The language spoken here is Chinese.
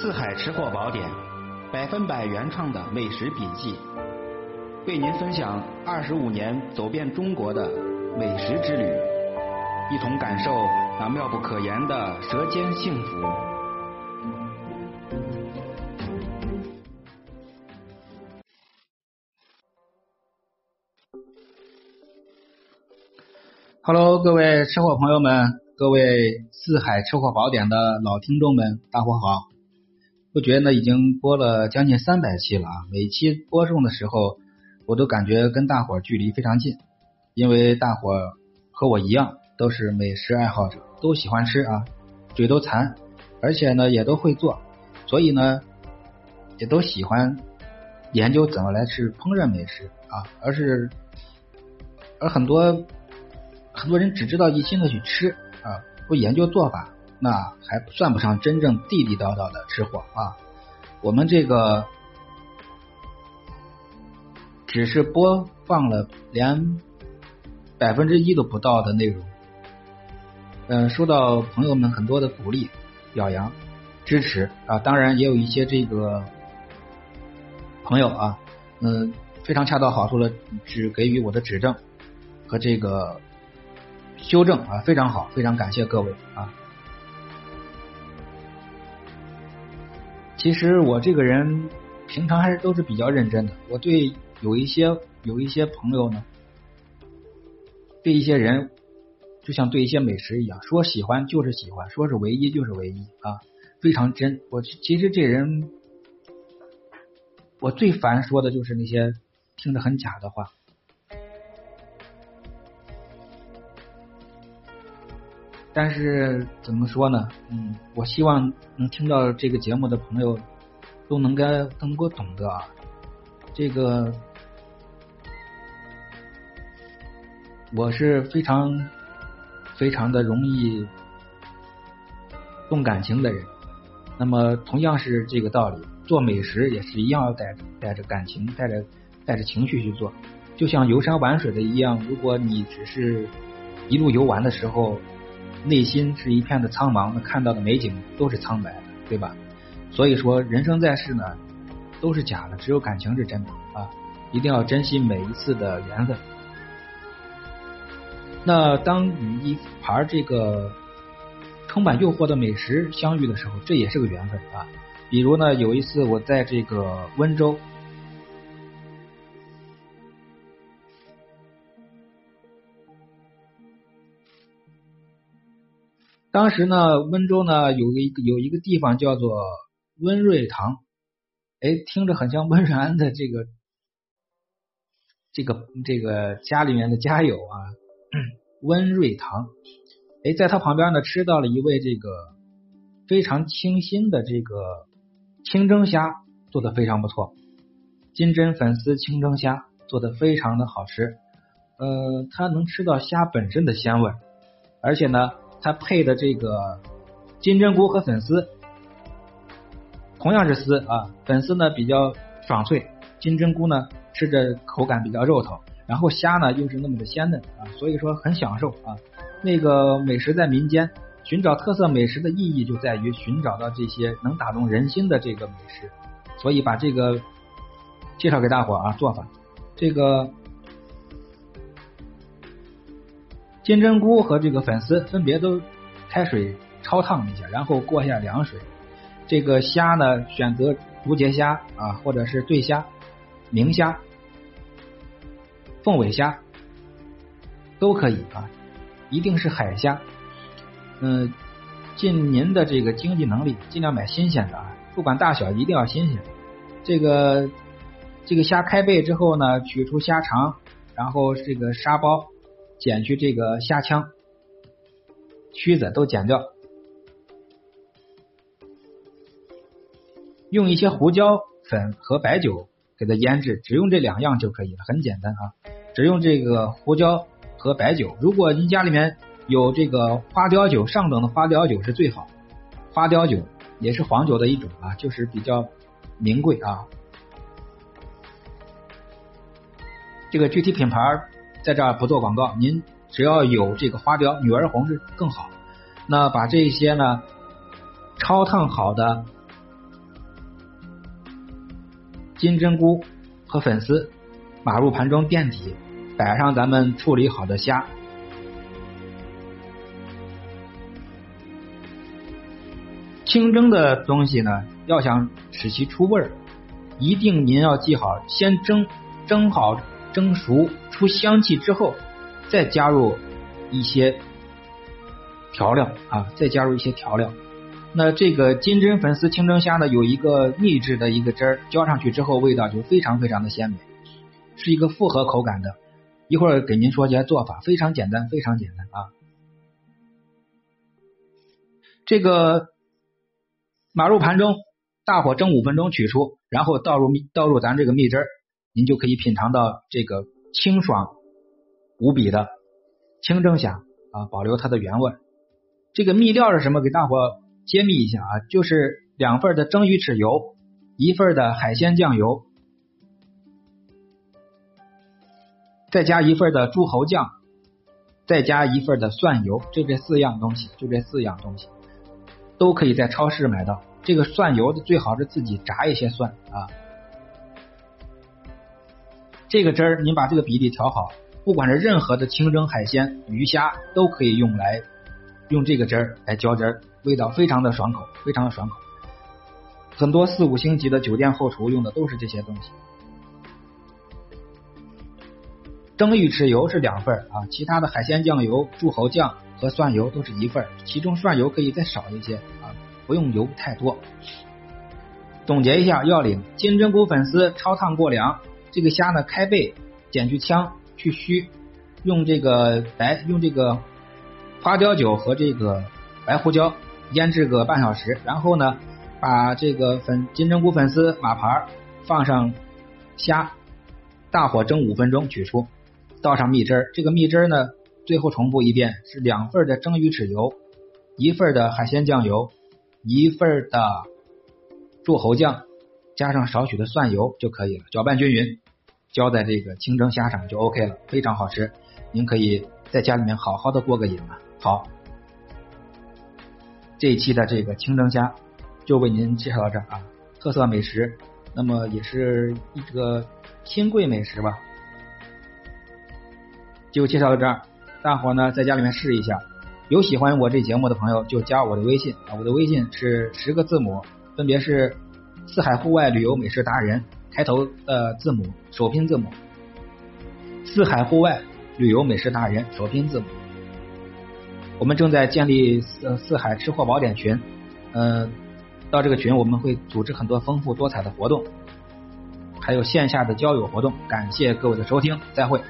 四海吃货宝典，百分百原创的美食笔记，为您分享二十五年走遍中国的美食之旅，一同感受那妙不可言的舌尖幸福。Hello，各位吃货朋友们，各位四海吃货宝典的老听众们，大伙好！不觉呢，已经播了将近三百期了啊！每期播送的时候，我都感觉跟大伙距离非常近，因为大伙和我一样都是美食爱好者，都喜欢吃啊，嘴都馋，而且呢也都会做，所以呢也都喜欢研究怎么来吃烹饪美食啊，而是而很多。很多人只知道一心的去吃啊，不研究做法，那还算不上真正地地道道的吃货啊。我们这个只是播放了连百分之一都不到的内容，嗯，收到朋友们很多的鼓励、表扬、支持啊。当然，也有一些这个朋友啊，嗯，非常恰到好处的只给予我的指正和这个。修正啊，非常好，非常感谢各位啊。其实我这个人平常还是都是比较认真的。我对有一些有一些朋友呢，对一些人就像对一些美食一样，说喜欢就是喜欢，说是唯一就是唯一啊，非常真。我其实这人，我最烦说的就是那些听着很假的话。但是怎么说呢？嗯，我希望能听到这个节目的朋友都能该都能够懂得啊。这个我是非常非常的容易动感情的人。那么同样是这个道理，做美食也是一样，要带着带着感情，带着带着情绪去做。就像游山玩水的一样，如果你只是一路游玩的时候。内心是一片的苍茫，那看到的美景都是苍白的，对吧？所以说，人生在世呢，都是假的，只有感情是真的啊！一定要珍惜每一次的缘分。那当与一盘这个充满诱惑的美食相遇的时候，这也是个缘分啊！比如呢，有一次我在这个温州。当时呢，温州呢有一个有一个地方叫做温瑞堂，哎，听着很像温瑞安的这个这个这个家里面的家友啊，温瑞堂，哎，在他旁边呢吃到了一位这个非常清新的这个清蒸虾，做的非常不错，金针粉丝清蒸虾做的非常的好吃，呃，他能吃到虾本身的鲜味，而且呢。它配的这个金针菇和粉丝，同样是丝啊，粉丝呢比较爽脆，金针菇呢吃着口感比较肉头，然后虾呢又是那么的鲜嫩啊，所以说很享受啊。那个美食在民间，寻找特色美食的意义就在于寻找到这些能打动人心的这个美食，所以把这个介绍给大伙啊做法，这个。金针菇和这个粉丝分别都开水焯烫一下，然后过一下凉水。这个虾呢，选择竹节虾啊，或者是对虾、明虾、凤尾虾都可以啊，一定是海虾。嗯，尽您的这个经济能力，尽量买新鲜的啊，不管大小，一定要新鲜。这个这个虾开背之后呢，取出虾肠，然后这个沙包。剪去这个虾腔、须子都剪掉，用一些胡椒粉和白酒给它腌制，只用这两样就可以了，很简单啊！只用这个胡椒和白酒。如果您家里面有这个花雕酒，上等的花雕酒是最好，花雕酒也是黄酒的一种啊，就是比较名贵啊。这个具体品牌。在这儿不做广告，您只要有这个花雕，女儿红是更好。那把这些呢，焯烫好的金针菇和粉丝码入盘中垫底，摆上咱们处理好的虾。清蒸的东西呢，要想使其出味儿，一定您要记好，先蒸蒸好蒸熟出香气之后，再加入一些调料啊，再加入一些调料。那这个金针粉丝清蒸虾呢，有一个秘制的一个汁儿，浇上去之后，味道就非常非常的鲜美，是一个复合口感的。一会儿给您说一下做法，非常简单，非常简单啊。这个码入盘中，大火蒸五分钟，取出，然后倒入倒入咱这个蜜汁儿，您就可以品尝到这个清爽无比的清蒸虾啊，保留它的原味。这个秘料是什么？给大伙。揭秘一下啊，就是两份的蒸鱼豉油，一份的海鲜酱油，再加一份的猪喉酱，再加一份的蒜油，就这四样东西，就这四样东西都可以在超市买到。这个蒜油的最好是自己炸一些蒜啊。这个汁儿，您把这个比例调好，不管是任何的清蒸海鲜、鱼虾，都可以用来用这个汁儿来浇汁儿。味道非常的爽口，非常的爽口。很多四五星级的酒店后厨用的都是这些东西。蒸鱼豉油是两份啊，其他的海鲜酱油、柱侯酱和蒜油都是一份，其中蒜油可以再少一些啊，不用油太多。总结一下要领：金针菇粉丝焯烫过凉，这个虾呢开背，剪去腔去须，用这个白用这个花雕酒和这个白胡椒。腌制个半小时，然后呢，把这个粉金针菇粉丝码盘，放上虾，大火蒸五分钟，取出，倒上蜜汁儿。这个蜜汁儿呢，最后重复一遍，是两份的蒸鱼豉油，一份的海鲜酱油，一份的柱侯酱，加上少许的蒜油就可以了。搅拌均匀，浇在这个清蒸虾上就 OK 了，非常好吃。您可以在家里面好好的过个瘾了。好。这一期的这个清蒸虾就为您介绍到这儿啊，特色美食，那么也是一个新贵美食吧，就介绍到这儿。大伙呢在家里面试一下，有喜欢我这节目的朋友就加我的微信啊，我的微信是十个字母，分别是四海户外旅游美食达人开头的字母首拼字母，四海户外旅游美食达人首拼字母。我们正在建立四四海吃货宝典群，嗯，到这个群我们会组织很多丰富多彩的活动，还有线下的交友活动。感谢各位的收听，再会。